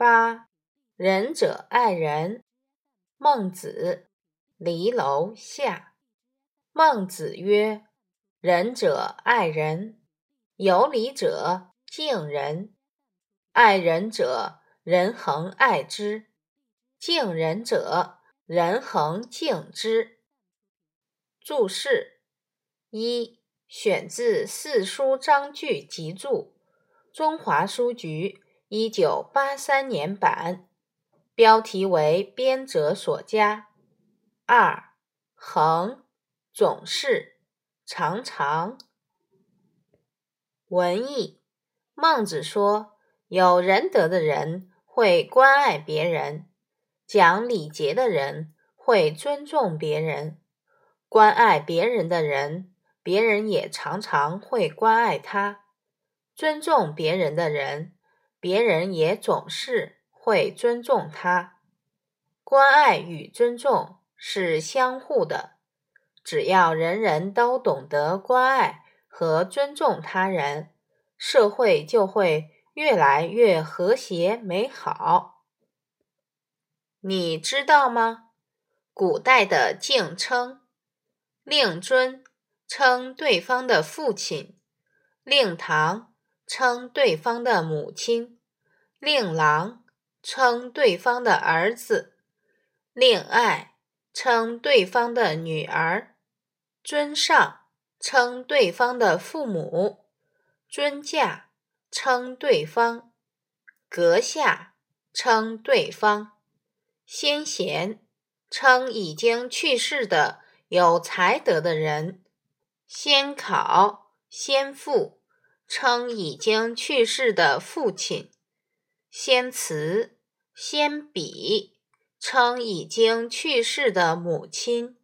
八仁者爱人。孟子，离楼下。孟子曰：“仁者爱人，有礼者敬人。爱人者，人恒爱之；敬人者，人恒敬之。”注释一：选自《四书章句集注》，中华书局一九八三年版。标题为编者所加。二恒，总是，常常。文艺，孟子说，有仁德的人会关爱别人，讲礼节的人会尊重别人，关爱别人的人，别人也常常会关爱他；尊重别人的人，别人也总是。会尊重他，关爱与尊重是相互的。只要人人都懂得关爱和尊重他人，社会就会越来越和谐美好。你知道吗？古代的敬称，令尊称对方的父亲，令堂称对方的母亲，令郎。称对方的儿子，令爱称对方的女儿，尊上称对方的父母，尊驾称对方，阁下称对方，先贤称已经去世的有才德的人，先考先父称已经去世的父亲。先词，先比，称已经去世的母亲。